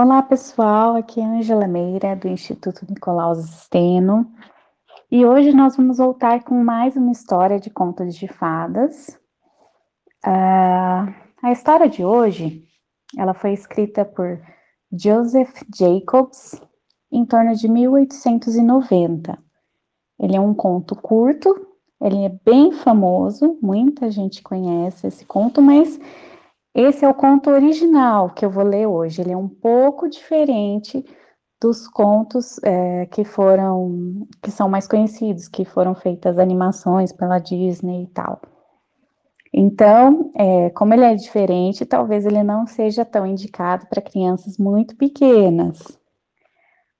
Olá, pessoal. Aqui é Angela Meira, do Instituto Nicolaus Steno. E hoje nós vamos voltar com mais uma história de contos de fadas. Uh, a história de hoje, ela foi escrita por Joseph Jacobs em torno de 1890. Ele é um conto curto, ele é bem famoso, muita gente conhece esse conto, mas esse é o conto original que eu vou ler hoje. Ele é um pouco diferente dos contos é, que foram, que são mais conhecidos, que foram feitas animações pela Disney e tal. Então, é, como ele é diferente, talvez ele não seja tão indicado para crianças muito pequenas.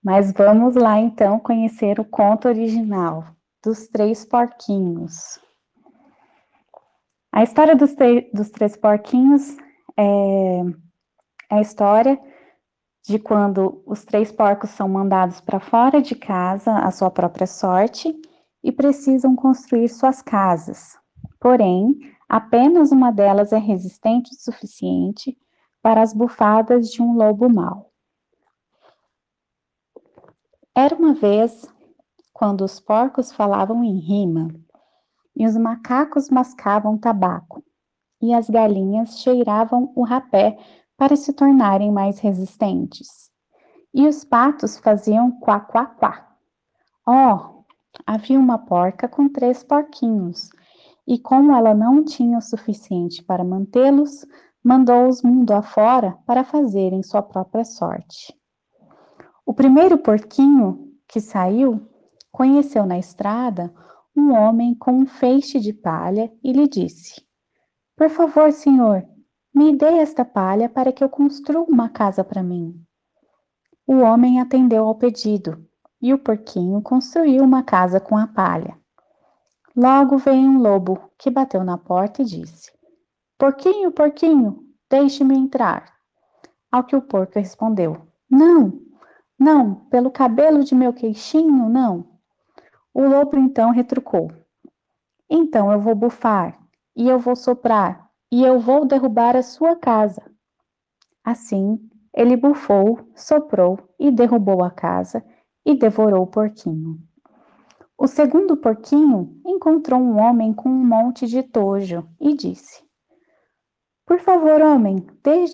Mas vamos lá então conhecer o conto original dos três porquinhos. A história dos, dos três porquinhos é, é a história de quando os três porcos são mandados para fora de casa à sua própria sorte e precisam construir suas casas. Porém, apenas uma delas é resistente o suficiente para as bufadas de um lobo mau. Era uma vez quando os porcos falavam em rima e os macacos mascavam tabaco e as galinhas cheiravam o rapé para se tornarem mais resistentes. E os patos faziam quá, quá, quá. Oh, havia uma porca com três porquinhos, e como ela não tinha o suficiente para mantê-los, mandou-os mundo afora para fazerem sua própria sorte. O primeiro porquinho que saiu conheceu na estrada um homem com um feixe de palha e lhe disse: por favor, senhor, me dê esta palha para que eu construa uma casa para mim. O homem atendeu ao pedido e o porquinho construiu uma casa com a palha. Logo veio um lobo que bateu na porta e disse: Porquinho, porquinho, deixe-me entrar. Ao que o porco respondeu: Não, não, pelo cabelo de meu queixinho, não. O lobo então retrucou: Então eu vou bufar e eu vou soprar, e eu vou derrubar a sua casa. Assim, ele bufou, soprou e derrubou a casa e devorou o porquinho. O segundo porquinho encontrou um homem com um monte de tojo e disse: Por favor, homem,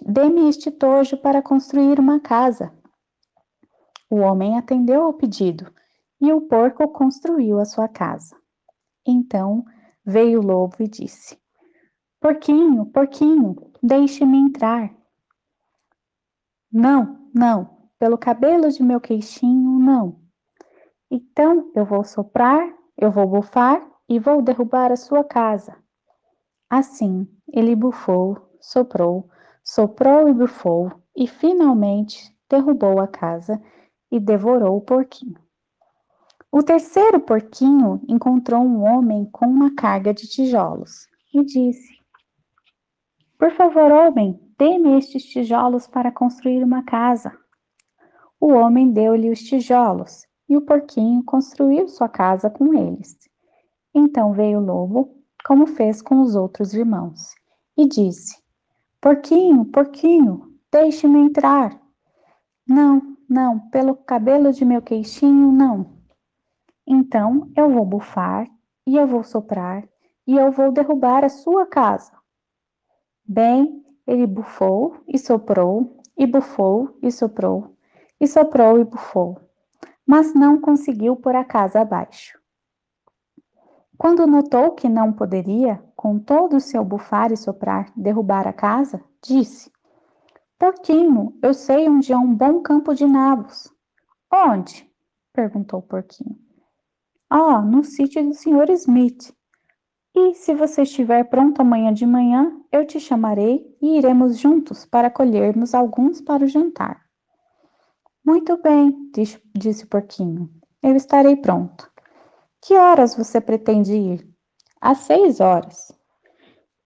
dê-me este tojo para construir uma casa. O homem atendeu ao pedido e o porco construiu a sua casa. Então Veio o lobo e disse: Porquinho, porquinho, deixe-me entrar. Não, não, pelo cabelo de meu queixinho, não. Então eu vou soprar, eu vou bufar e vou derrubar a sua casa. Assim, ele bufou, soprou, soprou e bufou, e finalmente derrubou a casa e devorou o porquinho. O terceiro porquinho encontrou um homem com uma carga de tijolos e disse: Por favor, homem, dê-me estes tijolos para construir uma casa. O homem deu-lhe os tijolos e o porquinho construiu sua casa com eles. Então veio o lobo, como fez com os outros irmãos, e disse: Porquinho, porquinho, deixe-me entrar. Não, não, pelo cabelo de meu queixinho, não. Então eu vou bufar, e eu vou soprar, e eu vou derrubar a sua casa. Bem, ele bufou e soprou, e bufou e soprou, e soprou e bufou, mas não conseguiu pôr a casa abaixo. Quando notou que não poderia, com todo o seu bufar e soprar, derrubar a casa, disse: Porquinho, eu sei onde há um bom campo de nabos. Onde? perguntou o porquinho. Ah, no sítio do Sr. Smith. E se você estiver pronto amanhã de manhã, eu te chamarei e iremos juntos para colhermos alguns para o jantar. Muito bem, disse, disse o porquinho. Eu estarei pronto. Que horas você pretende ir? Às seis horas.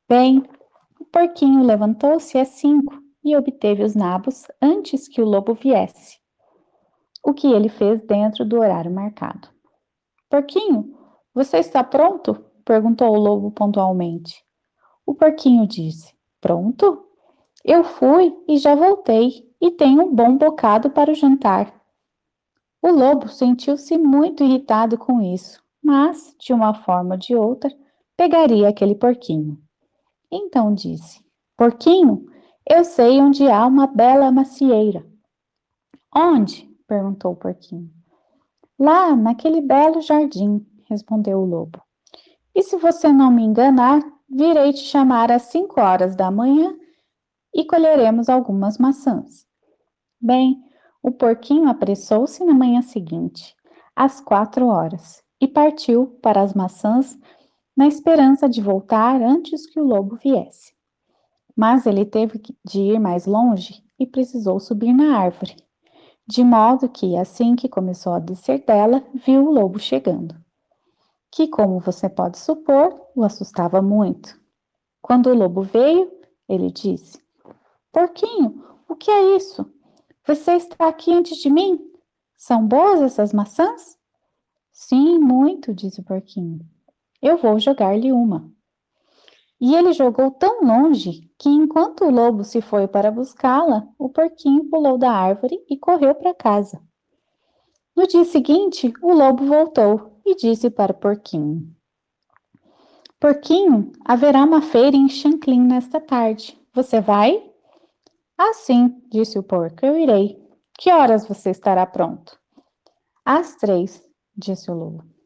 Bem, o porquinho levantou-se às cinco e obteve os nabos antes que o lobo viesse. O que ele fez dentro do horário marcado. Porquinho, você está pronto? perguntou o lobo pontualmente. O porquinho disse: Pronto? Eu fui e já voltei. e tem um bom bocado para o jantar. O lobo sentiu-se muito irritado com isso, mas, de uma forma ou de outra, pegaria aquele porquinho. Então disse: Porquinho, eu sei onde há uma bela macieira. Onde? perguntou o porquinho. Lá, naquele belo jardim, respondeu o lobo. E se você não me enganar, virei te chamar às cinco horas da manhã e colheremos algumas maçãs. Bem, o porquinho apressou-se na manhã seguinte, às quatro horas, e partiu para as maçãs na esperança de voltar antes que o lobo viesse. Mas ele teve de ir mais longe e precisou subir na árvore, de modo que, assim que começou a descer dela, viu o lobo chegando, que, como você pode supor, o assustava muito. Quando o lobo veio, ele disse: Porquinho, o que é isso? Você está aqui antes de mim? São boas essas maçãs? Sim, muito, disse o porquinho. Eu vou jogar-lhe uma. E ele jogou tão longe que, enquanto o lobo se foi para buscá-la, o porquinho pulou da árvore e correu para casa. No dia seguinte, o lobo voltou e disse para o porquinho: Porquinho, haverá uma feira em Chanclin nesta tarde. Você vai? Ah, sim, disse o porco, eu irei. Que horas você estará pronto? Às três, disse o lobo.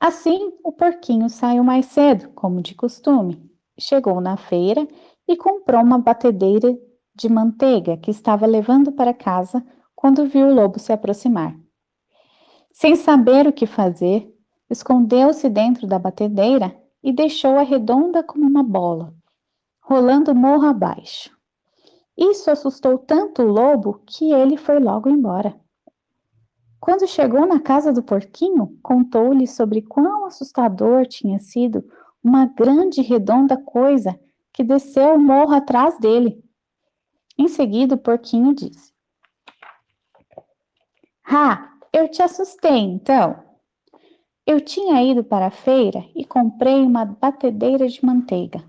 Assim, o porquinho saiu mais cedo, como de costume. Chegou na feira e comprou uma batedeira de manteiga que estava levando para casa quando viu o lobo se aproximar. Sem saber o que fazer, escondeu-se dentro da batedeira e deixou-a redonda como uma bola, rolando morro abaixo. Isso assustou tanto o lobo que ele foi logo embora. Quando chegou na casa do porquinho, contou-lhe sobre quão assustador tinha sido uma grande redonda coisa que desceu o morro atrás dele. Em seguida, o porquinho disse: Ah, eu te assustei então. Eu tinha ido para a feira e comprei uma batedeira de manteiga.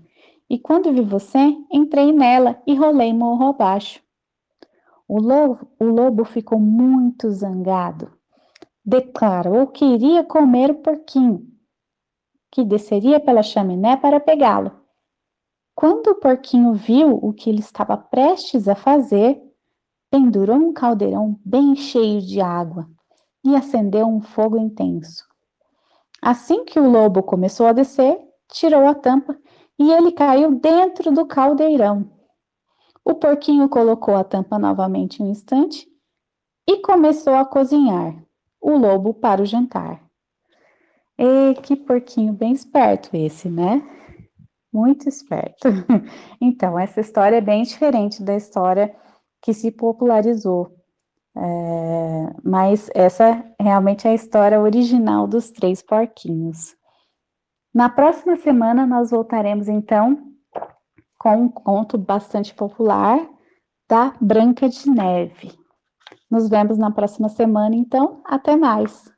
E quando vi você, entrei nela e rolei morro abaixo. O lobo, o lobo ficou muito zangado. Declarou que iria comer o porquinho, que desceria pela chaminé para pegá-lo. Quando o porquinho viu o que ele estava prestes a fazer, pendurou um caldeirão bem cheio de água e acendeu um fogo intenso. Assim que o lobo começou a descer, tirou a tampa e ele caiu dentro do caldeirão. O porquinho colocou a tampa novamente um instante e começou a cozinhar o lobo para o jantar. E que porquinho bem esperto esse, né? Muito esperto. Então, essa história é bem diferente da história que se popularizou. É, mas essa realmente é a história original dos três porquinhos. Na próxima semana, nós voltaremos então com um conto bastante popular da Branca de Neve. Nos vemos na próxima semana, então. Até mais!